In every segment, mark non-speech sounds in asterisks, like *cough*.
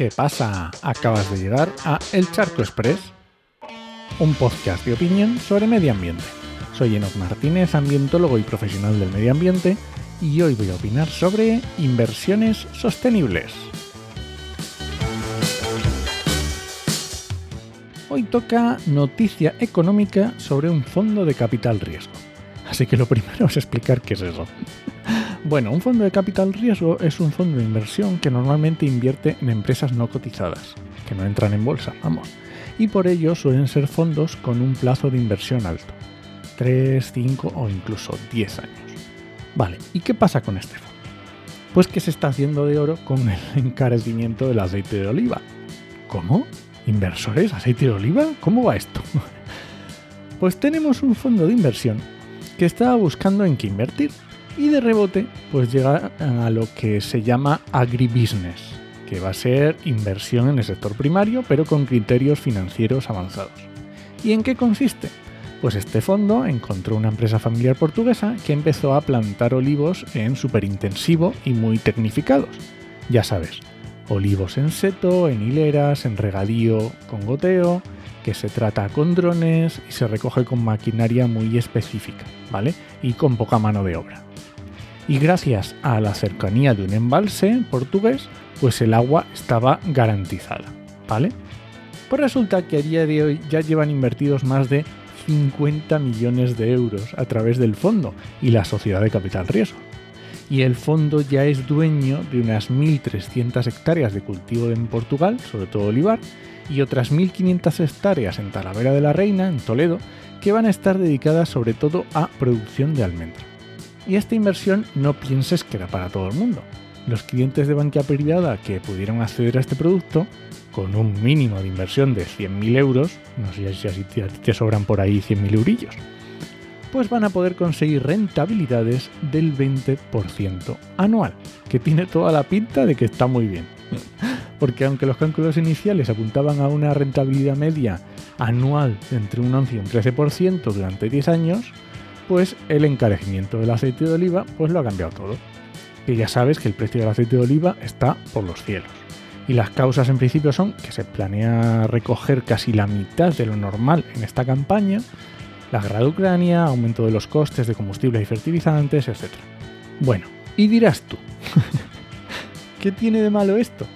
¿Qué pasa? Acabas de llegar a El Charco Express, un podcast de opinión sobre medio ambiente. Soy Enoch Martínez, ambientólogo y profesional del medio ambiente, y hoy voy a opinar sobre inversiones sostenibles. Hoy toca noticia económica sobre un fondo de capital riesgo. Así que lo primero es explicar qué es eso. Bueno, un fondo de capital riesgo es un fondo de inversión que normalmente invierte en empresas no cotizadas, que no entran en bolsa, vamos. Y por ello suelen ser fondos con un plazo de inversión alto, 3, 5 o incluso 10 años. Vale, ¿y qué pasa con este fondo? Pues que se está haciendo de oro con el *laughs* encarecimiento del aceite de oliva. ¿Cómo? ¿Inversores? ¿Aceite de oliva? ¿Cómo va esto? *laughs* Pues tenemos un fondo de inversión que estaba buscando en qué invertir y de rebote pues llega a lo que se llama agribusiness, que va a ser inversión en el sector primario pero con criterios financieros avanzados. ¿Y en qué consiste? Pues este fondo encontró una empresa familiar portuguesa que empezó a plantar olivos en superintensivo y muy tecnificados. Ya sabes, olivos en seto, en hileras, en regadío con goteo, que se trata con drones y se recoge con maquinaria muy específica, ¿vale? Y con poca mano de obra y gracias a la cercanía de un embalse portugués, pues el agua estaba garantizada, ¿vale? Pues resulta que a día de hoy ya llevan invertidos más de 50 millones de euros a través del fondo y la sociedad de capital riesgo. Y el fondo ya es dueño de unas 1.300 hectáreas de cultivo en Portugal, sobre todo olivar, y otras 1.500 hectáreas en Talavera de la Reina, en Toledo, que van a estar dedicadas sobre todo a producción de almendra. Y esta inversión no pienses que era para todo el mundo. Los clientes de banca privada que pudieron acceder a este producto, con un mínimo de inversión de 100.000 euros, no sé si así te sobran por ahí 100.000 eurillos, pues van a poder conseguir rentabilidades del 20% anual, que tiene toda la pinta de que está muy bien. Porque aunque los cálculos iniciales apuntaban a una rentabilidad media anual entre un 11 y un 13% durante 10 años, pues el encarecimiento del aceite de oliva pues lo ha cambiado todo. Y ya sabes que el precio del aceite de oliva está por los cielos. Y las causas en principio son que se planea recoger casi la mitad de lo normal en esta campaña, la guerra de Ucrania, aumento de los costes de combustibles y fertilizantes, etc. Bueno, y dirás tú, *laughs* ¿qué tiene de malo esto?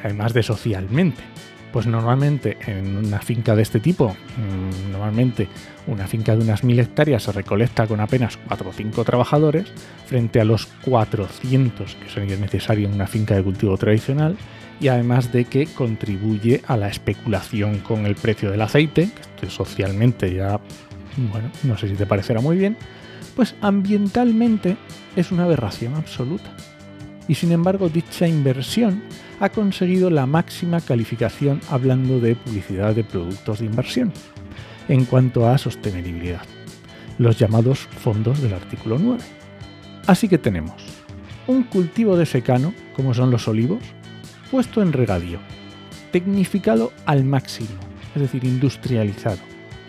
Además de socialmente pues normalmente en una finca de este tipo, mm, normalmente una finca de unas mil hectáreas se recolecta con apenas 4 o 5 trabajadores, frente a los 400 que sería necesario en una finca de cultivo tradicional, y además de que contribuye a la especulación con el precio del aceite, que socialmente ya, bueno, no sé si te parecerá muy bien, pues ambientalmente es una aberración absoluta. Y sin embargo, dicha inversión ha conseguido la máxima calificación hablando de publicidad de productos de inversión en cuanto a sostenibilidad, los llamados fondos del artículo 9. Así que tenemos un cultivo de secano, como son los olivos, puesto en regadío, tecnificado al máximo, es decir, industrializado,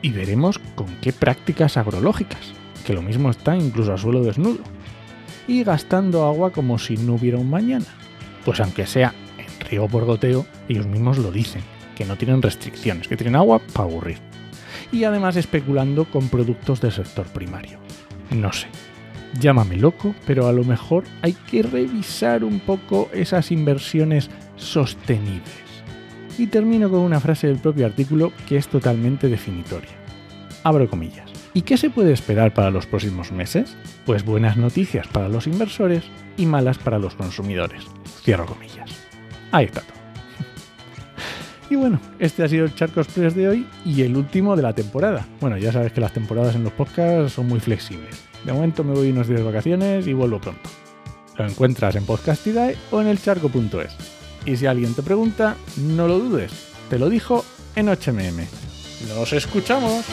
y veremos con qué prácticas agrológicas, que lo mismo está incluso a suelo desnudo, y gastando agua como si no hubiera un mañana, pues aunque sea riego por goteo, ellos mismos lo dicen, que no tienen restricciones, que tienen agua para aburrir. Y además especulando con productos del sector primario. No sé, llámame loco, pero a lo mejor hay que revisar un poco esas inversiones sostenibles. Y termino con una frase del propio artículo que es totalmente definitoria. Abro comillas. ¿Y qué se puede esperar para los próximos meses? Pues buenas noticias para los inversores y malas para los consumidores. Cierro comillas. Ahí está todo. *laughs* Y bueno, este ha sido el Charco Express de hoy y el último de la temporada. Bueno, ya sabes que las temporadas en los podcasts son muy flexibles. De momento me voy unos días de vacaciones y vuelvo pronto. Lo encuentras en Podcastidae o en elcharco.es. Y si alguien te pregunta, no lo dudes, te lo dijo en HMM. ¡Nos escuchamos!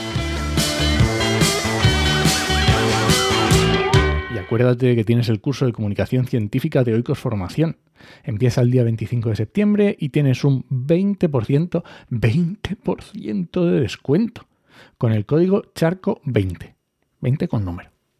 Y acuérdate que tienes el curso de comunicación científica de Oikos Formación Empieza el día 25 de septiembre y tienes un 20%, 20% de descuento con el código charco20. 20 con número.